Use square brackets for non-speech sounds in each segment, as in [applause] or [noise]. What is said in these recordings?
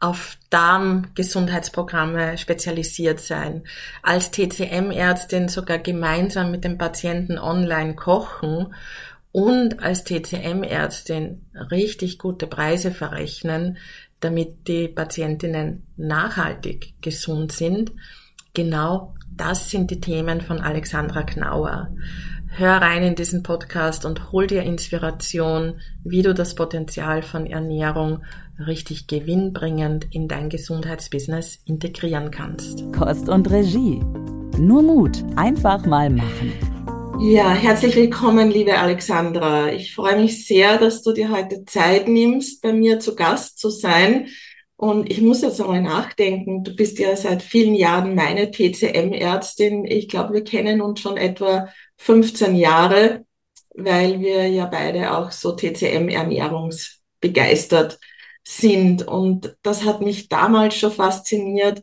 auf Darmgesundheitsprogramme spezialisiert sein, als TCM-Ärztin sogar gemeinsam mit dem Patienten online kochen und als TCM-Ärztin richtig gute Preise verrechnen, damit die Patientinnen nachhaltig gesund sind. Genau das sind die Themen von Alexandra Knauer. Hör rein in diesen Podcast und hol dir Inspiration, wie du das Potenzial von Ernährung richtig gewinnbringend in dein Gesundheitsbusiness integrieren kannst. Kost und Regie. Nur Mut, einfach mal machen. Ja, herzlich willkommen, liebe Alexandra. Ich freue mich sehr, dass du dir heute Zeit nimmst, bei mir zu Gast zu sein. Und ich muss jetzt einmal nachdenken. Du bist ja seit vielen Jahren meine TCM-Ärztin. Ich glaube, wir kennen uns schon etwa 15 Jahre, weil wir ja beide auch so TCM-ernährungsbegeistert sind. Und das hat mich damals schon fasziniert,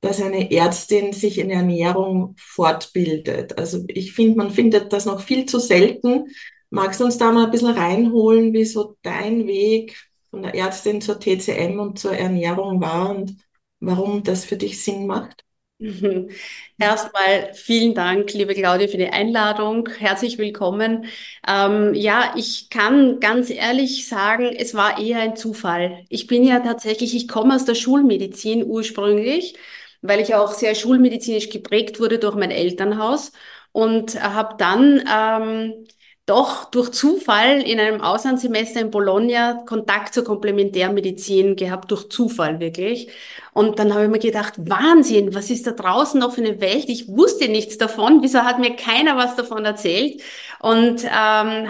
dass eine Ärztin sich in Ernährung fortbildet. Also ich finde, man findet das noch viel zu selten. Magst du uns da mal ein bisschen reinholen, wie so dein Weg von der Ärztin zur TCM und zur Ernährung war und warum das für dich Sinn macht? [laughs] Erstmal vielen Dank, liebe Claudia, für die Einladung. Herzlich willkommen. Ähm, ja, ich kann ganz ehrlich sagen, es war eher ein Zufall. Ich bin ja tatsächlich, ich komme aus der Schulmedizin ursprünglich, weil ich auch sehr schulmedizinisch geprägt wurde durch mein Elternhaus und habe dann ähm, doch durch Zufall in einem Auslandssemester in Bologna Kontakt zur Komplementärmedizin gehabt, durch Zufall wirklich. Und dann habe ich mir gedacht, Wahnsinn, was ist da draußen noch für eine Welt? Ich wusste nichts davon. Wieso hat mir keiner was davon erzählt? Und ähm,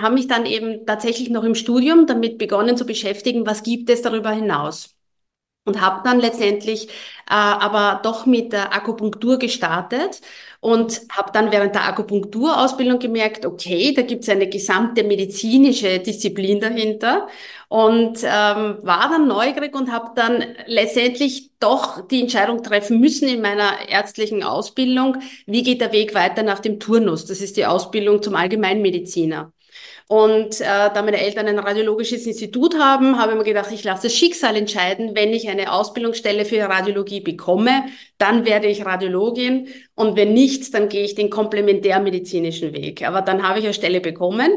habe mich dann eben tatsächlich noch im Studium damit begonnen zu beschäftigen, was gibt es darüber hinaus? Und habe dann letztendlich äh, aber doch mit der Akupunktur gestartet und habe dann während der Akupunkturausbildung gemerkt, okay, da gibt es eine gesamte medizinische Disziplin dahinter und ähm, war dann neugierig und habe dann letztendlich doch die Entscheidung treffen müssen in meiner ärztlichen Ausbildung, wie geht der Weg weiter nach dem Turnus. Das ist die Ausbildung zum Allgemeinmediziner. Und äh, da meine Eltern ein radiologisches Institut haben, habe ich mir gedacht, ich lasse das Schicksal entscheiden. Wenn ich eine Ausbildungsstelle für Radiologie bekomme, dann werde ich Radiologin. Und wenn nicht, dann gehe ich den komplementärmedizinischen Weg. Aber dann habe ich eine Stelle bekommen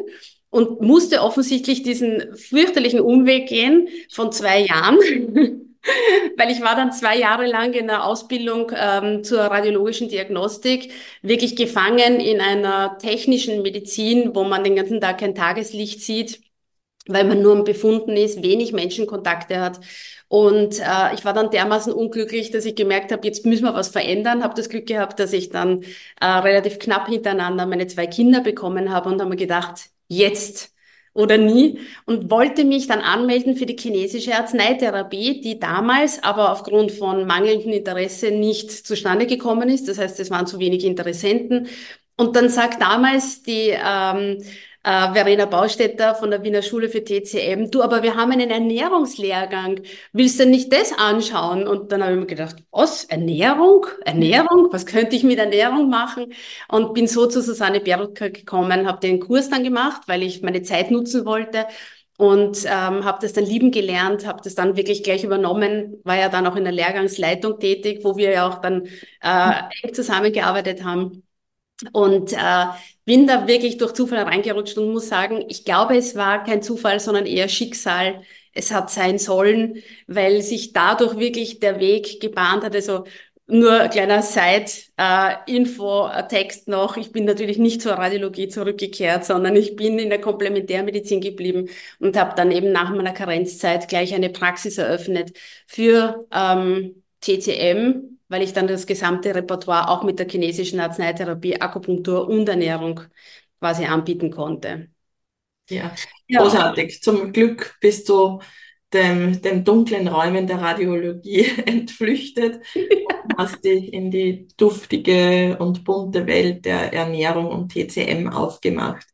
und musste offensichtlich diesen fürchterlichen Umweg gehen von zwei Jahren. [laughs] [laughs] weil ich war dann zwei Jahre lang in der Ausbildung ähm, zur radiologischen Diagnostik wirklich gefangen in einer technischen Medizin, wo man den ganzen Tag kein Tageslicht sieht, weil man nur am Befunden ist, wenig Menschenkontakte hat. Und äh, ich war dann dermaßen unglücklich, dass ich gemerkt habe, jetzt müssen wir was verändern. Habe das Glück gehabt, dass ich dann äh, relativ knapp hintereinander meine zwei Kinder bekommen habe und habe mir gedacht, jetzt oder nie und wollte mich dann anmelden für die chinesische Arzneitherapie, die damals aber aufgrund von mangelndem Interesse nicht zustande gekommen ist. Das heißt, es waren zu wenig Interessenten. Und dann sagt damals die ähm, äh, Verena Baustädter von der Wiener Schule für TCM, du, aber wir haben einen Ernährungslehrgang, willst du nicht das anschauen? Und dann habe ich mir gedacht, was, Ernährung? Ernährung? Was könnte ich mit Ernährung machen? Und bin so zu Susanne Berlker gekommen, habe den Kurs dann gemacht, weil ich meine Zeit nutzen wollte und ähm, habe das dann lieben gelernt, habe das dann wirklich gleich übernommen, war ja dann auch in der Lehrgangsleitung tätig, wo wir ja auch dann äh, eng zusammengearbeitet haben. Und äh, bin da wirklich durch Zufall reingerutscht und muss sagen, ich glaube, es war kein Zufall, sondern eher Schicksal. Es hat sein sollen, weil sich dadurch wirklich der Weg gebahnt hat. Also nur kleiner Side-Info-Text äh, noch. Ich bin natürlich nicht zur Radiologie zurückgekehrt, sondern ich bin in der Komplementärmedizin geblieben und habe dann eben nach meiner Karenzzeit gleich eine Praxis eröffnet für ähm, TCM, weil ich dann das gesamte Repertoire auch mit der chinesischen Arzneitherapie, Akupunktur und Ernährung quasi anbieten konnte. Ja, großartig. Ja. Zum Glück bist du dem, den dunklen Räumen der Radiologie [laughs] entflüchtet und hast dich in die duftige und bunte Welt der Ernährung und TCM aufgemacht.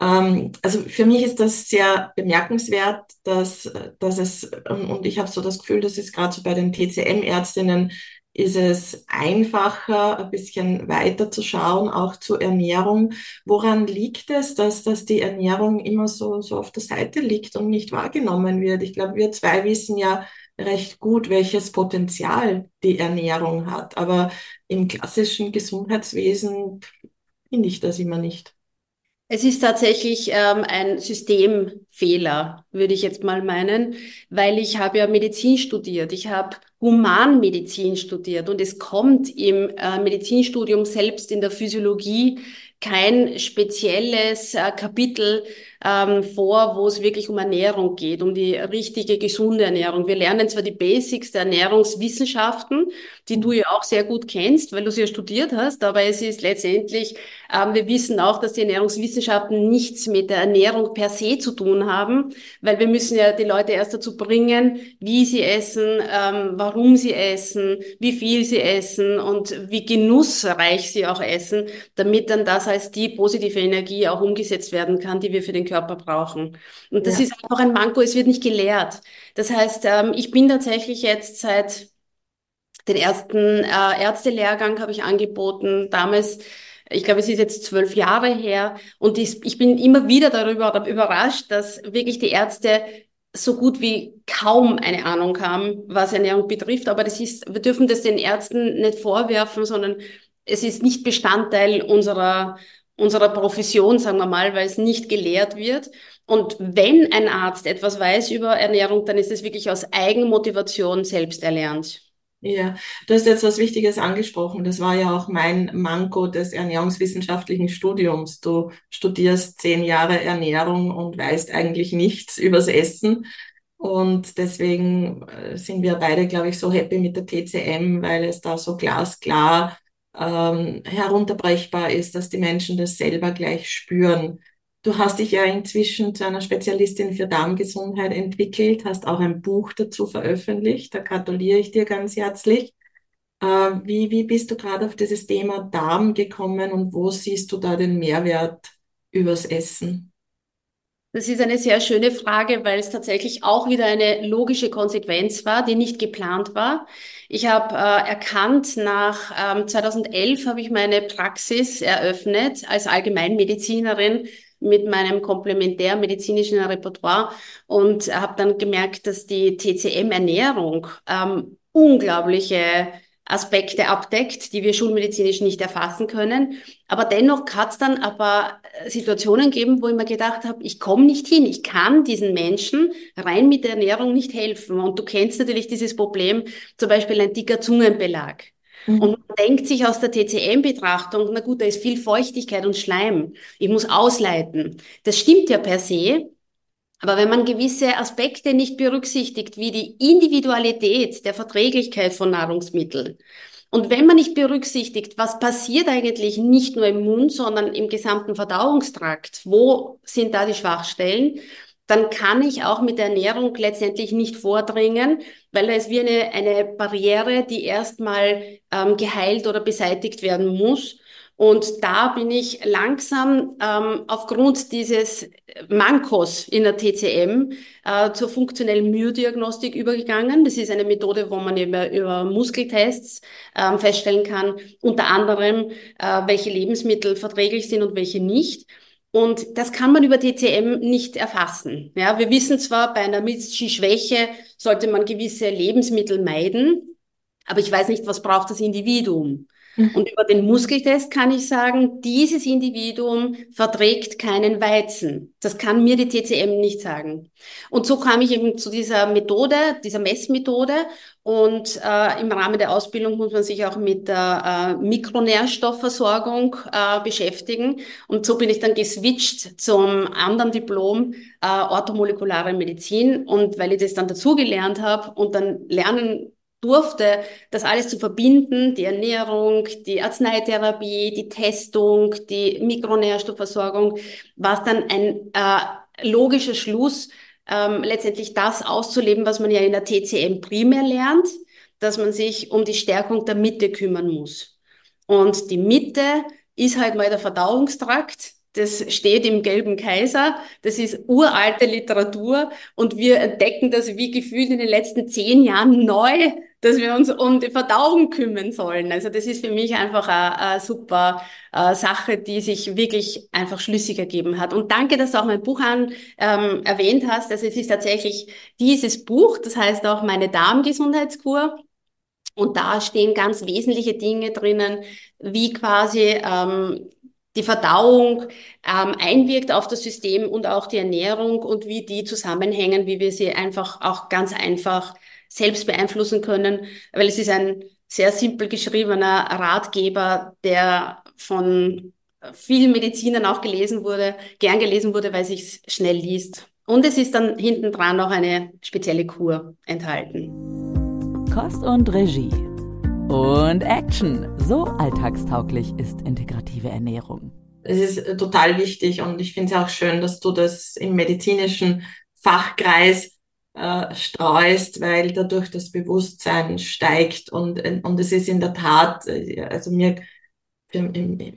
Ähm, also für mich ist das sehr bemerkenswert, dass, dass es, und ich habe so das Gefühl, das ist gerade so bei den TCM-Ärztinnen, ist es einfacher, ein bisschen weiter zu schauen, auch zur Ernährung. Woran liegt es, dass, dass die Ernährung immer so, so auf der Seite liegt und nicht wahrgenommen wird? Ich glaube, wir zwei wissen ja recht gut, welches Potenzial die Ernährung hat. Aber im klassischen Gesundheitswesen finde ich das immer nicht. Es ist tatsächlich ähm, ein Systemfehler, würde ich jetzt mal meinen, weil ich habe ja Medizin studiert. Ich habe Humanmedizin studiert und es kommt im äh, Medizinstudium selbst in der Physiologie kein spezielles äh, Kapitel ähm, vor, wo es wirklich um Ernährung geht, um die richtige, gesunde Ernährung. Wir lernen zwar die Basics der Ernährungswissenschaften, die du ja auch sehr gut kennst, weil du sie ja studiert hast, aber es ist letztendlich, ähm, wir wissen auch, dass die Ernährungswissenschaften nichts mit der Ernährung per se zu tun haben, weil wir müssen ja die Leute erst dazu bringen, wie sie essen, ähm, warum sie essen, wie viel sie essen und wie genussreich sie auch essen, damit dann das als die positive Energie auch umgesetzt werden kann, die wir für den Körper brauchen. Und das ja. ist einfach ein Manko, es wird nicht gelehrt. Das heißt, ähm, ich bin tatsächlich jetzt seit den ersten äh, Ärztelehrgang habe ich angeboten, damals ich glaube, es ist jetzt zwölf Jahre her und ich, ich bin immer wieder darüber überrascht, dass wirklich die Ärzte so gut wie kaum eine Ahnung haben, was Ernährung betrifft. Aber das ist, wir dürfen das den Ärzten nicht vorwerfen, sondern es ist nicht Bestandteil unserer unserer Profession, sagen wir mal, weil es nicht gelehrt wird. Und wenn ein Arzt etwas weiß über Ernährung, dann ist es wirklich aus Eigenmotivation selbst erlernt. Ja, du hast jetzt was Wichtiges angesprochen. Das war ja auch mein Manko des ernährungswissenschaftlichen Studiums. Du studierst zehn Jahre Ernährung und weißt eigentlich nichts übers Essen. Und deswegen äh, sind wir beide, glaube ich, so happy mit der TCM, weil es da so glasklar ähm, herunterbrechbar ist, dass die Menschen das selber gleich spüren. Du hast dich ja inzwischen zu einer Spezialistin für Darmgesundheit entwickelt, hast auch ein Buch dazu veröffentlicht. Da gratuliere ich dir ganz herzlich. Äh, wie, wie bist du gerade auf dieses Thema Darm gekommen und wo siehst du da den Mehrwert übers Essen? Das ist eine sehr schöne Frage, weil es tatsächlich auch wieder eine logische Konsequenz war, die nicht geplant war. Ich habe äh, erkannt, nach ähm, 2011 habe ich meine Praxis eröffnet als Allgemeinmedizinerin mit meinem komplementärmedizinischen Repertoire und habe dann gemerkt, dass die TCM-Ernährung ähm, unglaubliche Aspekte abdeckt, die wir schulmedizinisch nicht erfassen können. Aber dennoch hat es dann aber äh, Situationen gegeben, wo ich mir gedacht habe, ich komme nicht hin, ich kann diesen Menschen rein mit der Ernährung nicht helfen. Und du kennst natürlich dieses Problem, zum Beispiel ein dicker Zungenbelag. Mhm. Und man denkt sich aus der TCM-Betrachtung, na gut, da ist viel Feuchtigkeit und Schleim. Ich muss ausleiten. Das stimmt ja per se. Aber wenn man gewisse Aspekte nicht berücksichtigt, wie die Individualität der Verträglichkeit von Nahrungsmitteln, und wenn man nicht berücksichtigt, was passiert eigentlich nicht nur im Mund, sondern im gesamten Verdauungstrakt, wo sind da die Schwachstellen, dann kann ich auch mit der Ernährung letztendlich nicht vordringen, weil da ist wie eine, eine Barriere, die erstmal ähm, geheilt oder beseitigt werden muss. Und da bin ich langsam ähm, aufgrund dieses Mankos in der TCM äh, zur funktionellen Myodiagnostik übergegangen. Das ist eine Methode, wo man über, über Muskeltests ähm, feststellen kann, unter anderem, äh, welche Lebensmittel verträglich sind und welche nicht. Und das kann man über TCM nicht erfassen. Ja, wir wissen zwar, bei einer Milchschwäche sollte man gewisse Lebensmittel meiden, aber ich weiß nicht, was braucht das Individuum. Mhm. Und über den Muskeltest kann ich sagen, dieses Individuum verträgt keinen Weizen. Das kann mir die TCM nicht sagen. Und so kam ich eben zu dieser Methode, dieser Messmethode. Und äh, im Rahmen der Ausbildung muss man sich auch mit der äh, Mikronährstoffversorgung äh, beschäftigen. Und so bin ich dann geswitcht zum anderen Diplom äh, orthomolekulare Medizin. Und weil ich das dann dazugelernt habe und dann lernen durfte, das alles zu verbinden, die Ernährung, die Arzneitherapie, die Testung, die Mikronährstoffversorgung, war es dann ein äh, logischer Schluss, ähm, letztendlich das auszuleben, was man ja in der TCM primär lernt, dass man sich um die Stärkung der Mitte kümmern muss. Und die Mitte ist halt mal der Verdauungstrakt. Das steht im Gelben Kaiser. Das ist uralte Literatur. Und wir entdecken das wie gefühlt in den letzten zehn Jahren neu, dass wir uns um die Verdauung kümmern sollen. Also das ist für mich einfach eine, super Sache, die sich wirklich einfach schlüssig ergeben hat. Und danke, dass du auch mein Buch an ähm, erwähnt hast. Also es ist tatsächlich dieses Buch, das heißt auch meine Darmgesundheitskur. Und da stehen ganz wesentliche Dinge drinnen, wie quasi ähm, die Verdauung ähm, einwirkt auf das System und auch die Ernährung und wie die zusammenhängen, wie wir sie einfach auch ganz einfach selbst beeinflussen können, weil es ist ein sehr simpel geschriebener Ratgeber, der von vielen Medizinern auch gelesen wurde, gern gelesen wurde, weil es sich schnell liest. Und es ist dann hinten dran noch eine spezielle Kur enthalten. Kost und Regie. Und Action. So alltagstauglich ist integrative Ernährung. Es ist total wichtig und ich finde es auch schön, dass du das im medizinischen Fachkreis äh, streust, weil dadurch das Bewusstsein steigt und, und es ist in der Tat, äh, also mir, für,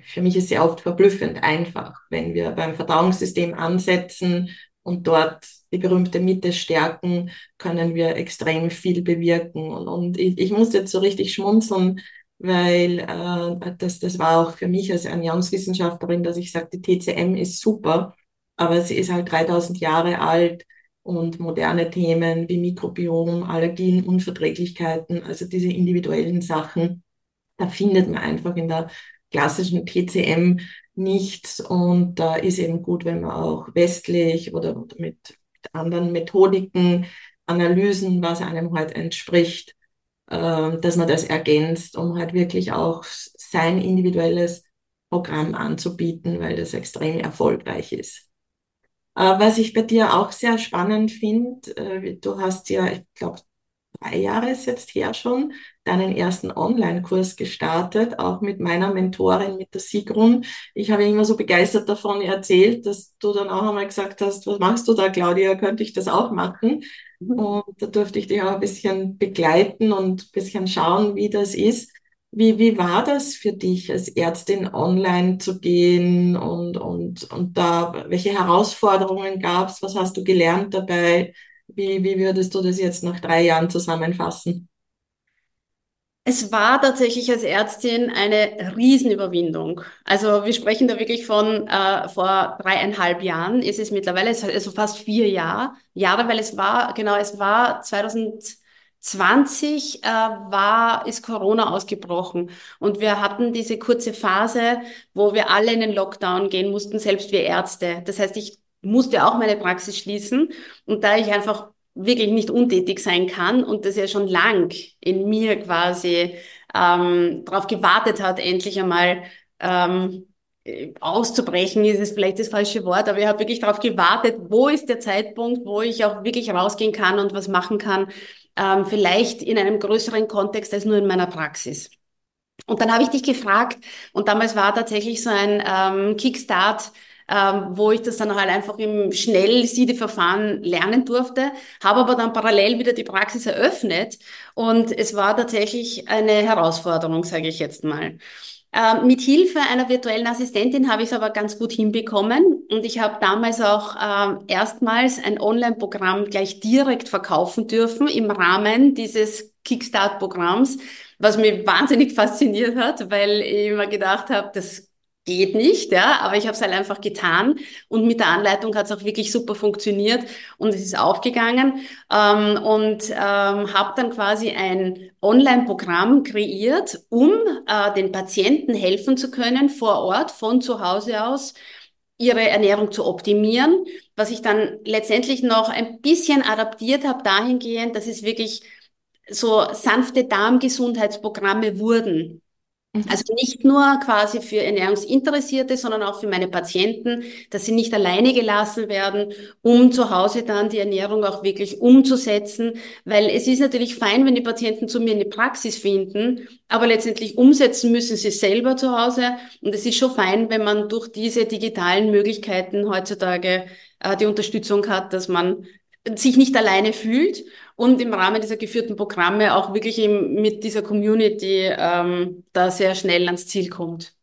für mich ist sie oft verblüffend einfach, wenn wir beim Verdauungssystem ansetzen und dort die berühmte Mitte stärken, können wir extrem viel bewirken. Und, und ich, ich muss jetzt so richtig schmunzeln, weil äh, das, das war auch für mich als Ernährungswissenschaftlerin, dass ich sagte, TCM ist super, aber sie ist halt 3000 Jahre alt und moderne Themen wie Mikrobiom, Allergien, Unverträglichkeiten, also diese individuellen Sachen, da findet man einfach in der klassischen TCM nichts und da ist eben gut, wenn man auch westlich oder, mit, anderen Methodiken, Analysen, was einem halt entspricht, äh, dass man das ergänzt, um halt wirklich auch sein individuelles Programm anzubieten, weil das extrem erfolgreich ist. Äh, was ich bei dir auch sehr spannend finde, äh, du hast ja, ich glaube, drei Jahre ist jetzt her schon, deinen ersten Online-Kurs gestartet, auch mit meiner Mentorin, mit der Sigrun. Ich habe immer so begeistert davon erzählt, dass du dann auch einmal gesagt hast, was machst du da, Claudia, könnte ich das auch machen? Mhm. Und da durfte ich dich auch ein bisschen begleiten und ein bisschen schauen, wie das ist. Wie, wie war das für dich, als Ärztin online zu gehen und, und, und da, welche Herausforderungen gab es? Was hast du gelernt dabei? Wie, wie würdest du das jetzt nach drei Jahren zusammenfassen? Es war tatsächlich als Ärztin eine Riesenüberwindung. Also wir sprechen da wirklich von äh, vor dreieinhalb Jahren ist es mittlerweile, also fast vier Jahre, Jahre, weil es war, genau, es war 2020 äh, war, ist Corona ausgebrochen und wir hatten diese kurze Phase, wo wir alle in den Lockdown gehen mussten, selbst wir Ärzte. Das heißt, ich musste auch meine Praxis schließen und da ich einfach wirklich nicht untätig sein kann und das ja schon lang in mir quasi ähm, darauf gewartet hat, endlich einmal ähm, auszubrechen, ist es vielleicht das falsche Wort, aber ich habe wirklich darauf gewartet, wo ist der Zeitpunkt, wo ich auch wirklich rausgehen kann und was machen kann, ähm, vielleicht in einem größeren Kontext als nur in meiner Praxis. Und dann habe ich dich gefragt, und damals war tatsächlich so ein ähm, Kickstart, ähm, wo ich das dann halt einfach im Schnell-Siede-Verfahren lernen durfte, habe aber dann parallel wieder die Praxis eröffnet und es war tatsächlich eine Herausforderung, sage ich jetzt mal. Ähm, mit Hilfe einer virtuellen Assistentin habe ich es aber ganz gut hinbekommen. Und ich habe damals auch ähm, erstmals ein Online-Programm gleich direkt verkaufen dürfen im Rahmen dieses Kickstart-Programms, was mir wahnsinnig fasziniert hat, weil ich immer gedacht habe, das geht nicht, ja, aber ich habe es halt einfach getan und mit der Anleitung hat es auch wirklich super funktioniert und es ist aufgegangen ähm, und ähm, habe dann quasi ein Online-Programm kreiert, um äh, den Patienten helfen zu können vor Ort von zu Hause aus ihre Ernährung zu optimieren, was ich dann letztendlich noch ein bisschen adaptiert habe dahingehend, dass es wirklich so sanfte Darmgesundheitsprogramme wurden. Mhm. Also nicht nur quasi für Ernährungsinteressierte, sondern auch für meine Patienten, dass sie nicht alleine gelassen werden, um zu Hause dann die Ernährung auch wirklich umzusetzen, weil es ist natürlich fein, wenn die Patienten zu mir in die Praxis finden, aber letztendlich umsetzen müssen sie selber zu Hause. Und es ist schon fein, wenn man durch diese digitalen Möglichkeiten heutzutage äh, die Unterstützung hat, dass man sich nicht alleine fühlt und im Rahmen dieser geführten Programme auch wirklich eben mit dieser Community ähm, da sehr schnell ans Ziel kommt.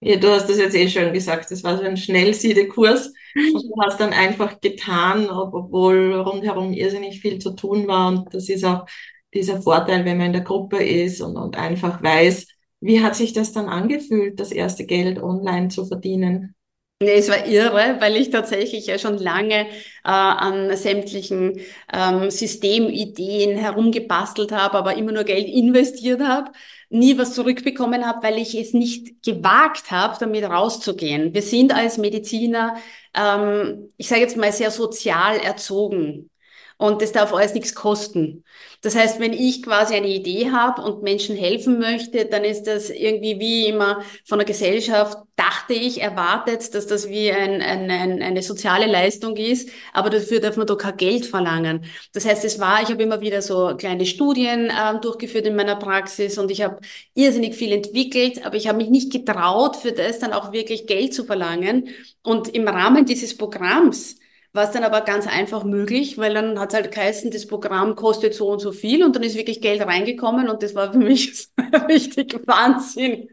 Ja, du hast das jetzt eh schon gesagt, das war so ein Schnellsiedekurs du hast dann einfach getan, obwohl rundherum irrsinnig viel zu tun war und das ist auch dieser Vorteil, wenn man in der Gruppe ist und, und einfach weiß, wie hat sich das dann angefühlt, das erste Geld online zu verdienen? Nee, es war irre, weil ich tatsächlich ja schon lange äh, an sämtlichen ähm, Systemideen herumgebastelt habe, aber immer nur Geld investiert habe, nie was zurückbekommen habe, weil ich es nicht gewagt habe, damit rauszugehen. Wir sind als Mediziner, ähm, ich sage jetzt mal, sehr sozial erzogen. Und das darf alles nichts kosten. Das heißt, wenn ich quasi eine Idee habe und Menschen helfen möchte, dann ist das irgendwie wie immer von der Gesellschaft, dachte ich, erwartet, dass das wie ein, ein, ein, eine soziale Leistung ist, aber dafür darf man doch kein Geld verlangen. Das heißt, es war, ich habe immer wieder so kleine Studien äh, durchgeführt in meiner Praxis und ich habe irrsinnig viel entwickelt, aber ich habe mich nicht getraut, für das dann auch wirklich Geld zu verlangen. Und im Rahmen dieses Programms, war es dann aber ganz einfach möglich, weil dann hat es halt geheißen, das Programm kostet so und so viel und dann ist wirklich Geld reingekommen und das war für mich [laughs] richtig Wahnsinn.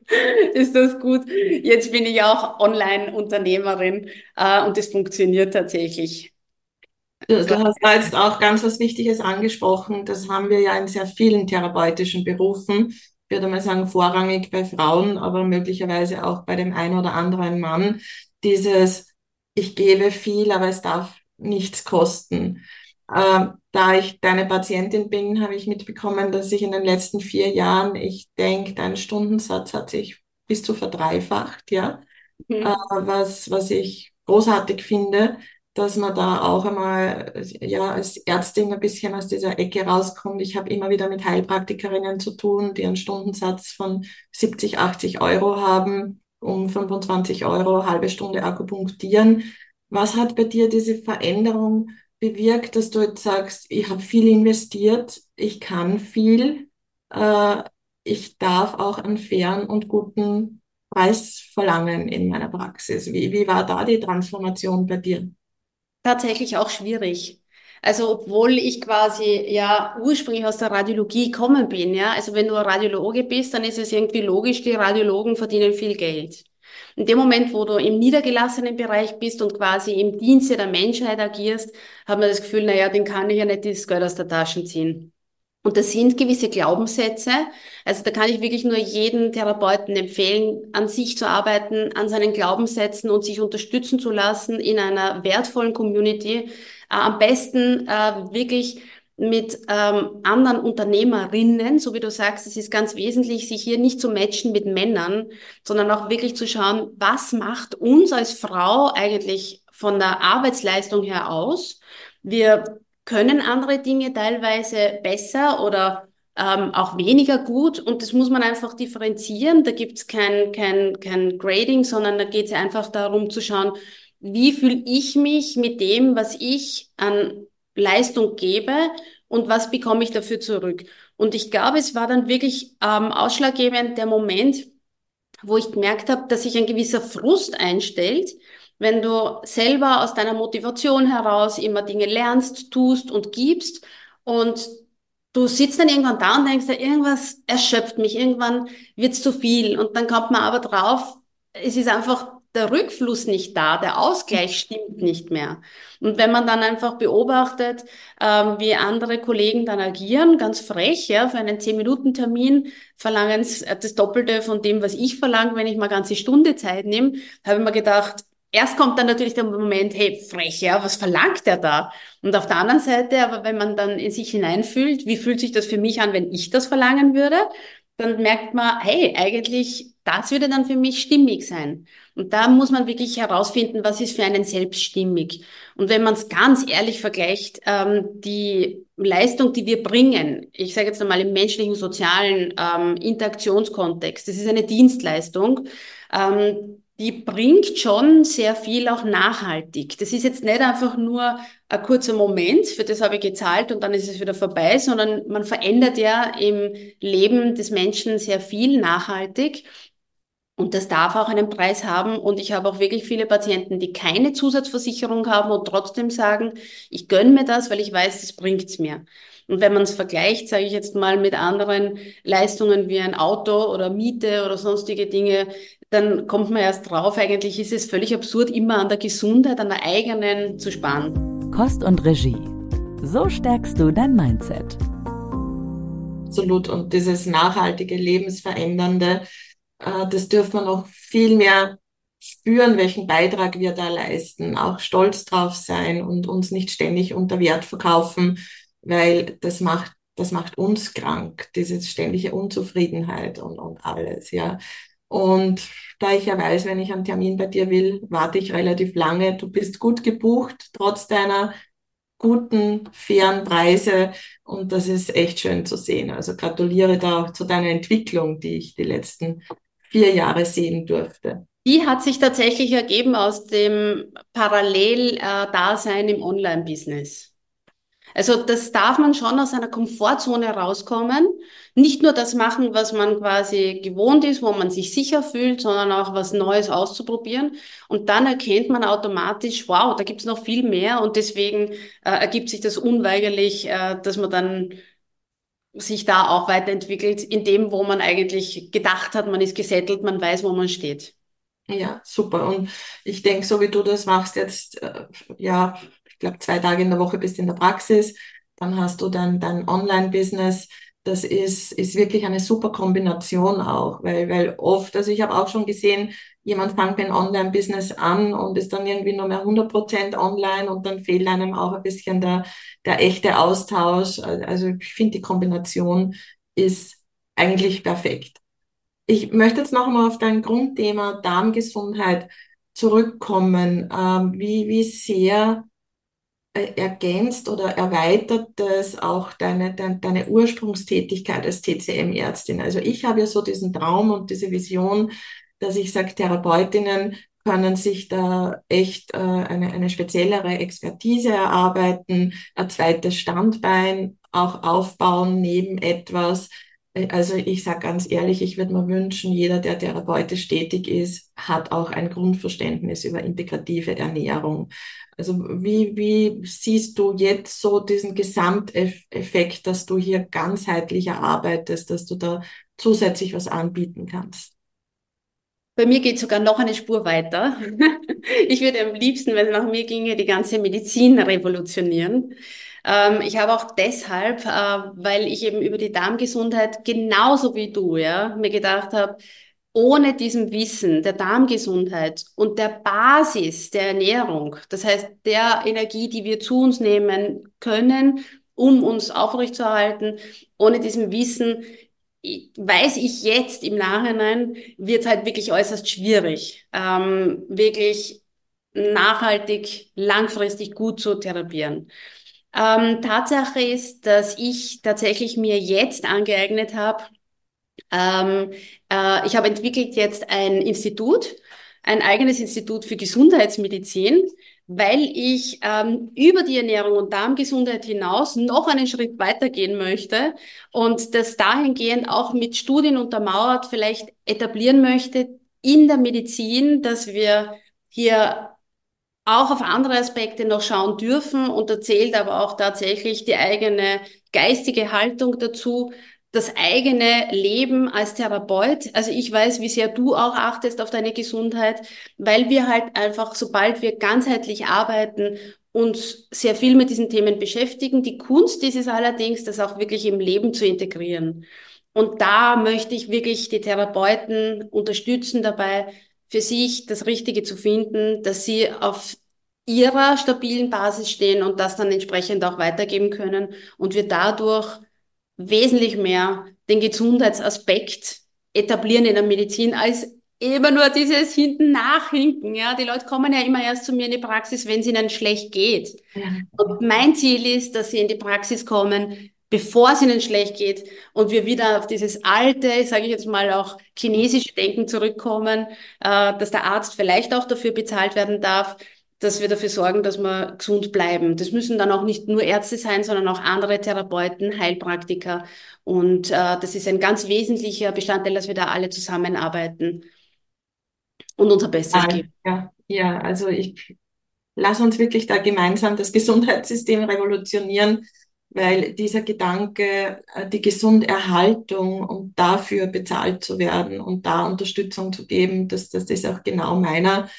ist das gut? Jetzt bin ich auch Online-Unternehmerin äh, und das funktioniert tatsächlich. Du, du hast da jetzt auch ganz was Wichtiges angesprochen. Das haben wir ja in sehr vielen therapeutischen Berufen. Ich würde mal sagen, vorrangig bei Frauen, aber möglicherweise auch bei dem einen oder anderen Mann. Dieses ich gebe viel, aber es darf nichts kosten. Äh, da ich deine Patientin bin, habe ich mitbekommen, dass sich in den letzten vier Jahren, ich denke, dein Stundensatz hat sich bis zu verdreifacht, ja. Mhm. Äh, was, was ich großartig finde, dass man da auch einmal ja als Ärztin ein bisschen aus dieser Ecke rauskommt. Ich habe immer wieder mit Heilpraktikerinnen zu tun, die einen Stundensatz von 70, 80 Euro haben um 25 Euro halbe Stunde akupunktieren. Was hat bei dir diese Veränderung bewirkt, dass du jetzt sagst, ich habe viel investiert, ich kann viel, äh, ich darf auch einen fairen und guten Preis verlangen in meiner Praxis. Wie, wie war da die Transformation bei dir? Tatsächlich auch schwierig. Also obwohl ich quasi ja ursprünglich aus der Radiologie gekommen bin, ja, also wenn du Radiologe bist, dann ist es irgendwie logisch, die Radiologen verdienen viel Geld. In dem Moment, wo du im niedergelassenen Bereich bist und quasi im Dienste der Menschheit agierst, hat man das Gefühl, naja, den kann ich ja nicht das Geld aus der Tasche ziehen. Und das sind gewisse Glaubenssätze. Also da kann ich wirklich nur jeden Therapeuten empfehlen, an sich zu arbeiten, an seinen Glaubenssätzen und sich unterstützen zu lassen in einer wertvollen Community. Äh, am besten äh, wirklich mit ähm, anderen Unternehmerinnen, so wie du sagst, es ist ganz wesentlich, sich hier nicht zu matchen mit Männern, sondern auch wirklich zu schauen, was macht uns als Frau eigentlich von der Arbeitsleistung her aus. Wir können andere Dinge teilweise besser oder ähm, auch weniger gut und das muss man einfach differenzieren. Da gibt's kein, kein, kein Grading, sondern da geht es einfach darum zu schauen, wie fühle ich mich mit dem, was ich an Leistung gebe und was bekomme ich dafür zurück. Und ich glaube, es war dann wirklich ähm, ausschlaggebend der Moment, wo ich gemerkt habe, dass sich ein gewisser Frust einstellt, wenn du selber aus deiner Motivation heraus immer Dinge lernst, tust und gibst und du sitzt dann irgendwann da und denkst, irgendwas erschöpft mich, irgendwann wird es zu viel und dann kommt man aber drauf, es ist einfach der Rückfluss nicht da, der Ausgleich stimmt nicht mehr. Und wenn man dann einfach beobachtet, ähm, wie andere Kollegen dann agieren, ganz frech, ja, für einen 10-Minuten-Termin verlangen äh, das Doppelte von dem, was ich verlange, wenn ich mal ganze Stunde Zeit nehme, habe ich mir gedacht, erst kommt dann natürlich der Moment, hey, frech, ja, was verlangt der da? Und auf der anderen Seite, aber wenn man dann in sich hineinfühlt, wie fühlt sich das für mich an, wenn ich das verlangen würde? Dann merkt man, hey, eigentlich, das würde dann für mich stimmig sein. Und da muss man wirklich herausfinden, was ist für einen selbst stimmig. Und wenn man es ganz ehrlich vergleicht, ähm, die Leistung, die wir bringen, ich sage jetzt einmal im menschlichen, sozialen ähm, Interaktionskontext, das ist eine Dienstleistung, ähm, die bringt schon sehr viel auch nachhaltig. Das ist jetzt nicht einfach nur ein kurzer Moment, für das habe ich gezahlt und dann ist es wieder vorbei, sondern man verändert ja im Leben des Menschen sehr viel nachhaltig. Und das darf auch einen Preis haben. Und ich habe auch wirklich viele Patienten, die keine Zusatzversicherung haben und trotzdem sagen, ich gönne mir das, weil ich weiß, das bringt's mir. Und wenn man es vergleicht, sage ich jetzt mal, mit anderen Leistungen wie ein Auto oder Miete oder sonstige Dinge, dann kommt man erst drauf, eigentlich ist es völlig absurd, immer an der Gesundheit, an der eigenen zu sparen. Kost und Regie. So stärkst du dein Mindset. Absolut. Und dieses nachhaltige, lebensverändernde, das dürfen wir noch viel mehr spüren, welchen Beitrag wir da leisten, auch stolz drauf sein und uns nicht ständig unter Wert verkaufen, weil das macht, das macht uns krank, diese ständige Unzufriedenheit und, und alles, ja. Und da ich ja weiß, wenn ich einen Termin bei dir will, warte ich relativ lange. Du bist gut gebucht, trotz deiner guten, fairen Preise. Und das ist echt schön zu sehen. Also gratuliere da auch zu deiner Entwicklung, die ich die letzten vier Jahre sehen durfte. Die hat sich tatsächlich ergeben aus dem Parallel-Dasein im Online-Business. Also das darf man schon aus einer Komfortzone rauskommen. Nicht nur das machen, was man quasi gewohnt ist, wo man sich sicher fühlt, sondern auch was Neues auszuprobieren. Und dann erkennt man automatisch, wow, da gibt's noch viel mehr. Und deswegen äh, ergibt sich das unweigerlich, äh, dass man dann sich da auch weiterentwickelt, in dem, wo man eigentlich gedacht hat, man ist gesettelt, man weiß, wo man steht. Ja, super. Und ich denke, so wie du das machst jetzt, äh, ja, ich glaube, zwei Tage in der Woche bist du in der Praxis, dann hast du dann dein Online-Business. Das ist, ist wirklich eine super Kombination auch, weil, weil oft, also ich habe auch schon gesehen, jemand fängt ein Online-Business an und ist dann irgendwie nur mehr 100 Prozent online und dann fehlt einem auch ein bisschen der, der echte Austausch. Also ich finde, die Kombination ist eigentlich perfekt. Ich möchte jetzt noch mal auf dein Grundthema Darmgesundheit zurückkommen. Ähm, wie, wie sehr äh, ergänzt oder erweitert das auch deine, deine, deine Ursprungstätigkeit als TCM-Ärztin? Also ich habe ja so diesen Traum und diese Vision, dass ich sage, Therapeutinnen können sich da echt äh, eine, eine speziellere Expertise erarbeiten, ein zweites Standbein auch aufbauen neben etwas. Also ich sage ganz ehrlich, ich würde mir wünschen, jeder, der therapeutisch tätig ist, hat auch ein Grundverständnis über integrative Ernährung. Also wie, wie siehst du jetzt so diesen Gesamteffekt, dass du hier ganzheitlich arbeitest, dass du da zusätzlich was anbieten kannst? Bei mir geht sogar noch eine Spur weiter. [laughs] Ich würde am liebsten, wenn es nach mir ginge, die ganze Medizin revolutionieren. Ähm, ich habe auch deshalb, äh, weil ich eben über die Darmgesundheit genauso wie du, ja, mir gedacht habe, ohne diesem Wissen der Darmgesundheit und der Basis der Ernährung, das heißt der Energie, die wir zu uns nehmen können, um uns aufrechtzuerhalten, ohne diesem Wissen weiß ich jetzt im Nachhinein, wird halt wirklich äußerst schwierig, ähm, wirklich nachhaltig, langfristig gut zu therapieren. Ähm, Tatsache ist, dass ich tatsächlich mir jetzt angeeignet habe, ähm, äh, ich habe entwickelt jetzt ein Institut, ein eigenes Institut für Gesundheitsmedizin, weil ich ähm, über die Ernährung und Darmgesundheit hinaus noch einen Schritt weitergehen möchte und das dahingehend auch mit Studien untermauert vielleicht etablieren möchte in der Medizin, dass wir hier auch auf andere Aspekte noch schauen dürfen und erzählt aber auch tatsächlich die eigene geistige Haltung dazu, das eigene Leben als Therapeut. Also ich weiß, wie sehr du auch achtest auf deine Gesundheit, weil wir halt einfach, sobald wir ganzheitlich arbeiten, uns sehr viel mit diesen Themen beschäftigen. Die Kunst ist es allerdings, das auch wirklich im Leben zu integrieren. Und da möchte ich wirklich die Therapeuten unterstützen dabei, für sich das Richtige zu finden, dass sie auf ihrer stabilen Basis stehen und das dann entsprechend auch weitergeben können und wir dadurch wesentlich mehr den Gesundheitsaspekt etablieren in der Medizin als immer nur dieses hinten nachhinken. Ja, die Leute kommen ja immer erst zu mir in die Praxis, wenn es ihnen schlecht geht. Ja. Und mein Ziel ist, dass sie in die Praxis kommen, bevor es ihnen schlecht geht und wir wieder auf dieses alte, sage ich jetzt mal auch chinesische Denken zurückkommen, äh, dass der Arzt vielleicht auch dafür bezahlt werden darf, dass wir dafür sorgen, dass wir gesund bleiben. Das müssen dann auch nicht nur Ärzte sein, sondern auch andere Therapeuten, Heilpraktiker. Und äh, das ist ein ganz wesentlicher Bestandteil, dass wir da alle zusammenarbeiten. und unser Bestes geben. Ja, ja, also ich lass uns wirklich da gemeinsam das Gesundheitssystem revolutionieren, weil dieser Gedanke, äh, die Gesunderhaltung und dafür bezahlt zu werden und da Unterstützung zu geben, das, das ist auch genau meiner.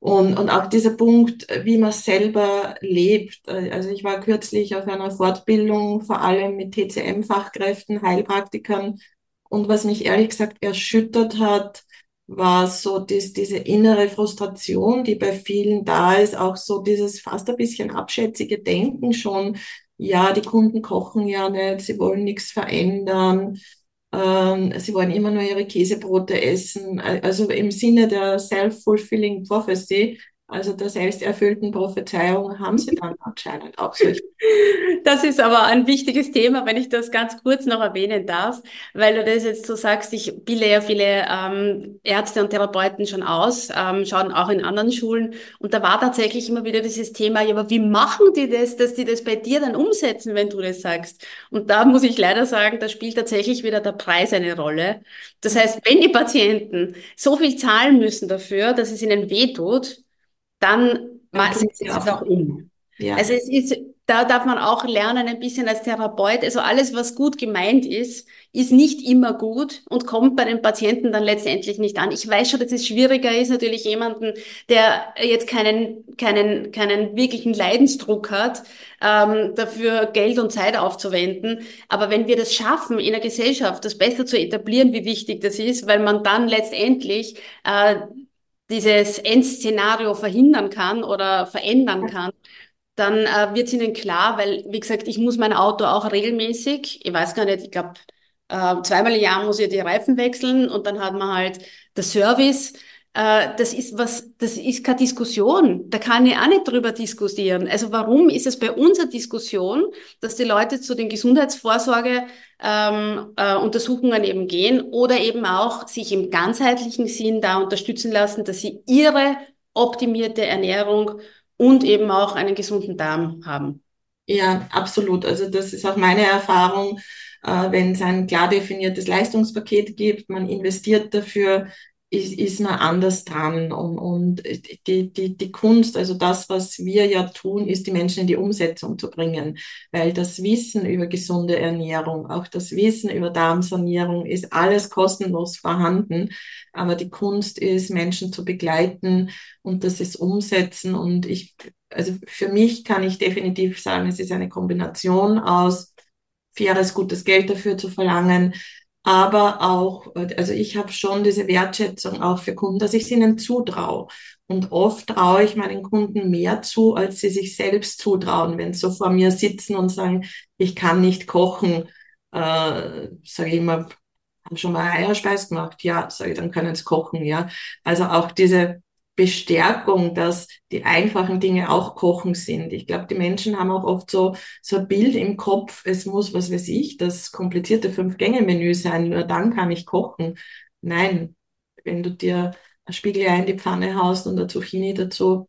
Und, und auch dieser Punkt, wie man selber lebt. Also ich war kürzlich auf einer Fortbildung, vor allem mit TCM-Fachkräften, Heilpraktikern. Und was mich ehrlich gesagt erschüttert hat, war so dies, diese innere Frustration, die bei vielen da ist, auch so dieses fast ein bisschen abschätzige Denken schon, ja, die Kunden kochen ja nicht, sie wollen nichts verändern, sie wollen immer nur ihre Käsebrote essen. Also im Sinne der self-fulfilling prophecy also der selbsterfüllten Prophezeiung haben sie dann anscheinend auch solche. [laughs] Das ist aber ein wichtiges Thema, wenn ich das ganz kurz noch erwähnen darf, weil du das jetzt so sagst, ich bilde ja viele ähm, Ärzte und Therapeuten schon aus, ähm, schauen auch in anderen Schulen und da war tatsächlich immer wieder dieses Thema, ja, aber wie machen die das, dass die das bei dir dann umsetzen, wenn du das sagst? Und da muss ich leider sagen, da spielt tatsächlich wieder der Preis eine Rolle. Das heißt, wenn die Patienten so viel zahlen müssen dafür, dass es ihnen wehtut, dann setzen sie es auch um. Ja. Also es ist, da darf man auch lernen, ein bisschen als Therapeut. Also alles, was gut gemeint ist, ist nicht immer gut und kommt bei den Patienten dann letztendlich nicht an. Ich weiß schon, dass es schwieriger ist, natürlich jemanden, der jetzt keinen, keinen, keinen wirklichen Leidensdruck hat, ähm, dafür Geld und Zeit aufzuwenden. Aber wenn wir das schaffen, in der Gesellschaft das besser zu etablieren, wie wichtig das ist, weil man dann letztendlich äh, dieses Endszenario verhindern kann oder verändern kann, dann äh, wird es ihnen klar, weil, wie gesagt, ich muss mein Auto auch regelmäßig, ich weiß gar nicht, ich glaube, äh, zweimal im Jahr muss ich die Reifen wechseln und dann hat man halt der Service. Äh, das ist was, das ist keine Diskussion. Da kann ich auch nicht drüber diskutieren. Also warum ist es bei unserer Diskussion, dass die Leute zu den Gesundheitsvorsorge ähm, äh, Untersuchungen eben gehen oder eben auch sich im ganzheitlichen Sinn da unterstützen lassen, dass sie ihre optimierte Ernährung und eben auch einen gesunden Darm haben. Ja, absolut. Also das ist auch meine Erfahrung, äh, wenn es ein klar definiertes Leistungspaket gibt, man investiert dafür, ist, ist man anders dran. Und, und die, die, die Kunst, also das, was wir ja tun, ist, die Menschen in die Umsetzung zu bringen. Weil das Wissen über gesunde Ernährung, auch das Wissen über Darmsanierung ist alles kostenlos vorhanden. Aber die Kunst ist, Menschen zu begleiten und das ist umsetzen. Und ich, also für mich kann ich definitiv sagen, es ist eine Kombination aus faires, gutes Geld dafür zu verlangen, aber auch, also ich habe schon diese Wertschätzung auch für Kunden, dass ich es ihnen zutraue. Und oft traue ich meinen Kunden mehr zu, als sie sich selbst zutrauen, wenn sie so vor mir sitzen und sagen, ich kann nicht kochen, äh, sage ich immer, haben schon mal Eierspeis gemacht? Ja, sage ich, dann können sie kochen, ja. Also auch diese Bestärkung, dass die einfachen Dinge auch Kochen sind. Ich glaube, die Menschen haben auch oft so, so ein Bild im Kopf, es muss, was weiß ich, das komplizierte Fünf-Gänge-Menü sein, nur dann kann ich kochen. Nein, wenn du dir ein Spiegelei in die Pfanne haust und eine Zucchini dazu,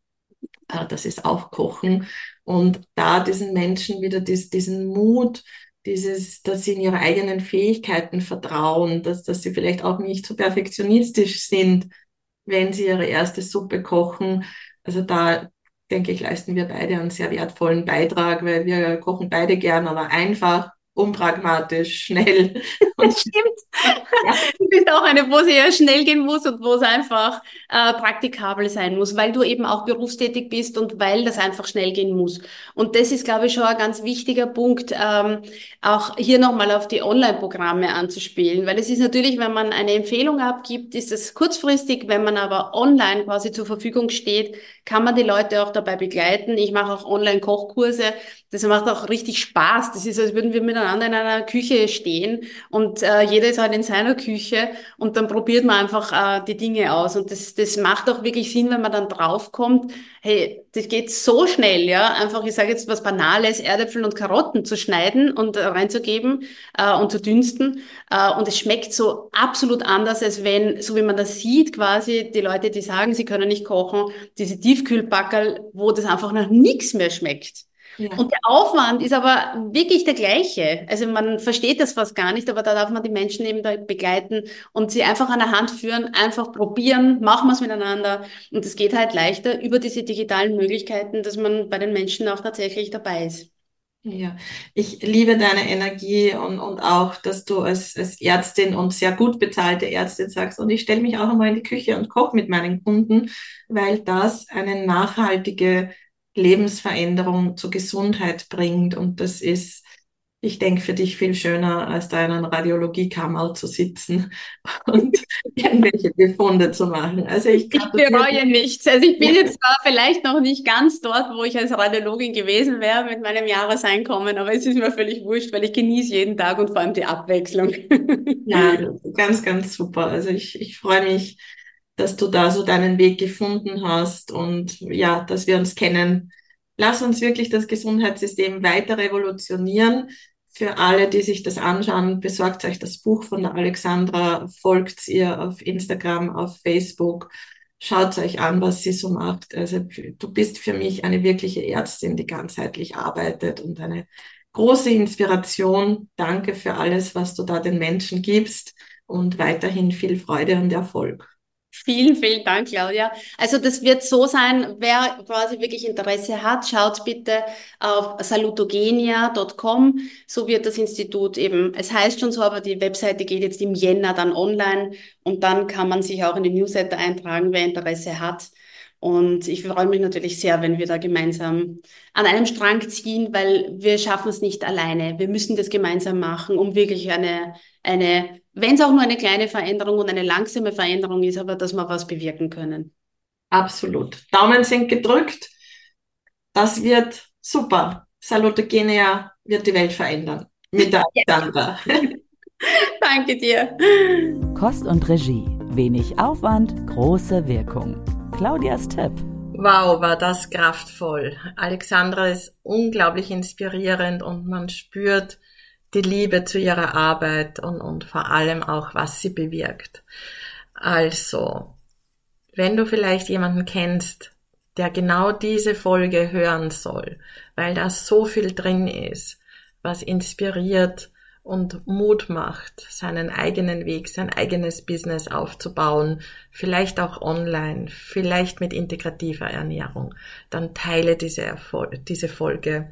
äh, das ist auch Kochen. Und da diesen Menschen wieder dies, diesen Mut, dieses, dass sie in ihre eigenen Fähigkeiten vertrauen, dass, dass sie vielleicht auch nicht so perfektionistisch sind, wenn sie ihre erste Suppe kochen. Also da denke ich, leisten wir beide einen sehr wertvollen Beitrag, weil wir kochen beide gern, aber einfach unpragmatisch, schnell. [laughs] Und Stimmt. Ja. Du bist auch eine, wo es eher schnell gehen muss und wo es einfach äh, praktikabel sein muss, weil du eben auch berufstätig bist und weil das einfach schnell gehen muss. Und das ist, glaube ich, schon ein ganz wichtiger Punkt, ähm, auch hier nochmal auf die Online-Programme anzuspielen, weil es ist natürlich, wenn man eine Empfehlung abgibt, ist es kurzfristig, wenn man aber online quasi zur Verfügung steht, kann man die Leute auch dabei begleiten. Ich mache auch Online-Kochkurse. Das macht auch richtig Spaß. Das ist, als würden wir miteinander in einer Küche stehen und äh, jeder ist halt in seiner Küche und dann probiert man einfach äh, die Dinge aus. Und das, das macht auch wirklich Sinn, wenn man dann draufkommt, hey, das geht so schnell, ja, einfach, ich sage jetzt was Banales, Erdäpfel und Karotten zu schneiden und äh, reinzugeben äh, und zu dünsten. Äh, und es schmeckt so absolut anders, als wenn, so wie man das sieht, quasi die Leute, die sagen, sie können nicht kochen, diese Tiefkühlbackerl, wo das einfach nach nichts mehr schmeckt. Ja. Und der Aufwand ist aber wirklich der gleiche. Also man versteht das fast gar nicht, aber da darf man die Menschen eben da begleiten und sie einfach an der Hand führen, einfach probieren, machen wir es miteinander. Und es geht halt leichter über diese digitalen Möglichkeiten, dass man bei den Menschen auch tatsächlich dabei ist. Ja, ich liebe deine Energie und, und auch, dass du als, als Ärztin und sehr gut bezahlte Ärztin sagst, und ich stelle mich auch einmal in die Küche und koche mit meinen Kunden, weil das eine nachhaltige Lebensveränderung zur Gesundheit bringt. Und das ist ich denke, für dich viel schöner, als da in einer Radiologiekammer zu sitzen [laughs] und irgendwelche Befunde zu machen. Also ich, ich bereue nichts. Also ich bin jetzt zwar vielleicht noch nicht ganz dort, wo ich als Radiologin gewesen wäre mit meinem Jahreseinkommen, aber es ist mir völlig wurscht, weil ich genieße jeden Tag und vor allem die Abwechslung. Ja, [laughs] ganz, ganz super. Also ich, ich freue mich, dass du da so deinen Weg gefunden hast und ja, dass wir uns kennen lass uns wirklich das Gesundheitssystem weiter revolutionieren. Für alle, die sich das anschauen, besorgt euch das Buch von der Alexandra, folgt ihr auf Instagram, auf Facebook, schaut euch an, was sie so macht. Also du bist für mich eine wirkliche Ärztin, die ganzheitlich arbeitet und eine große Inspiration. Danke für alles, was du da den Menschen gibst und weiterhin viel Freude und Erfolg. Vielen, vielen Dank, Claudia. Also das wird so sein, wer quasi wirklich Interesse hat, schaut bitte auf salutogenia.com. So wird das Institut eben, es heißt schon so, aber die Webseite geht jetzt im Jänner dann online und dann kann man sich auch in den Newsletter eintragen, wer Interesse hat. Und ich freue mich natürlich sehr, wenn wir da gemeinsam an einem Strang ziehen, weil wir schaffen es nicht alleine. Wir müssen das gemeinsam machen, um wirklich eine, eine, wenn es auch nur eine kleine Veränderung und eine langsame Veränderung ist, aber dass wir was bewirken können. Absolut. Daumen sind gedrückt. Das wird super. Salutogenia wird die Welt verändern. Mit der [laughs] Alexandra. [laughs] Danke dir. Kost und Regie. Wenig Aufwand, große Wirkung. Claudias Tipp. Wow, war das kraftvoll. Alexandra ist unglaublich inspirierend und man spürt die Liebe zu ihrer Arbeit und, und vor allem auch, was sie bewirkt. Also, wenn du vielleicht jemanden kennst, der genau diese Folge hören soll, weil da so viel drin ist, was inspiriert, und Mut macht, seinen eigenen Weg, sein eigenes Business aufzubauen, vielleicht auch online, vielleicht mit integrativer Ernährung, dann teile diese, Erfol diese Folge.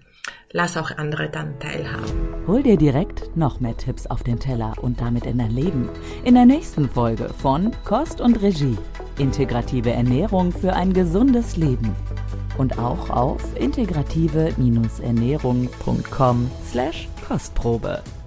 Lass auch andere dann teilhaben. Hol dir direkt noch mehr Tipps auf den Teller und damit in dein Leben. In der nächsten Folge von Kost und Regie. Integrative Ernährung für ein gesundes Leben. Und auch auf integrative-ernährung.com slash Kostprobe.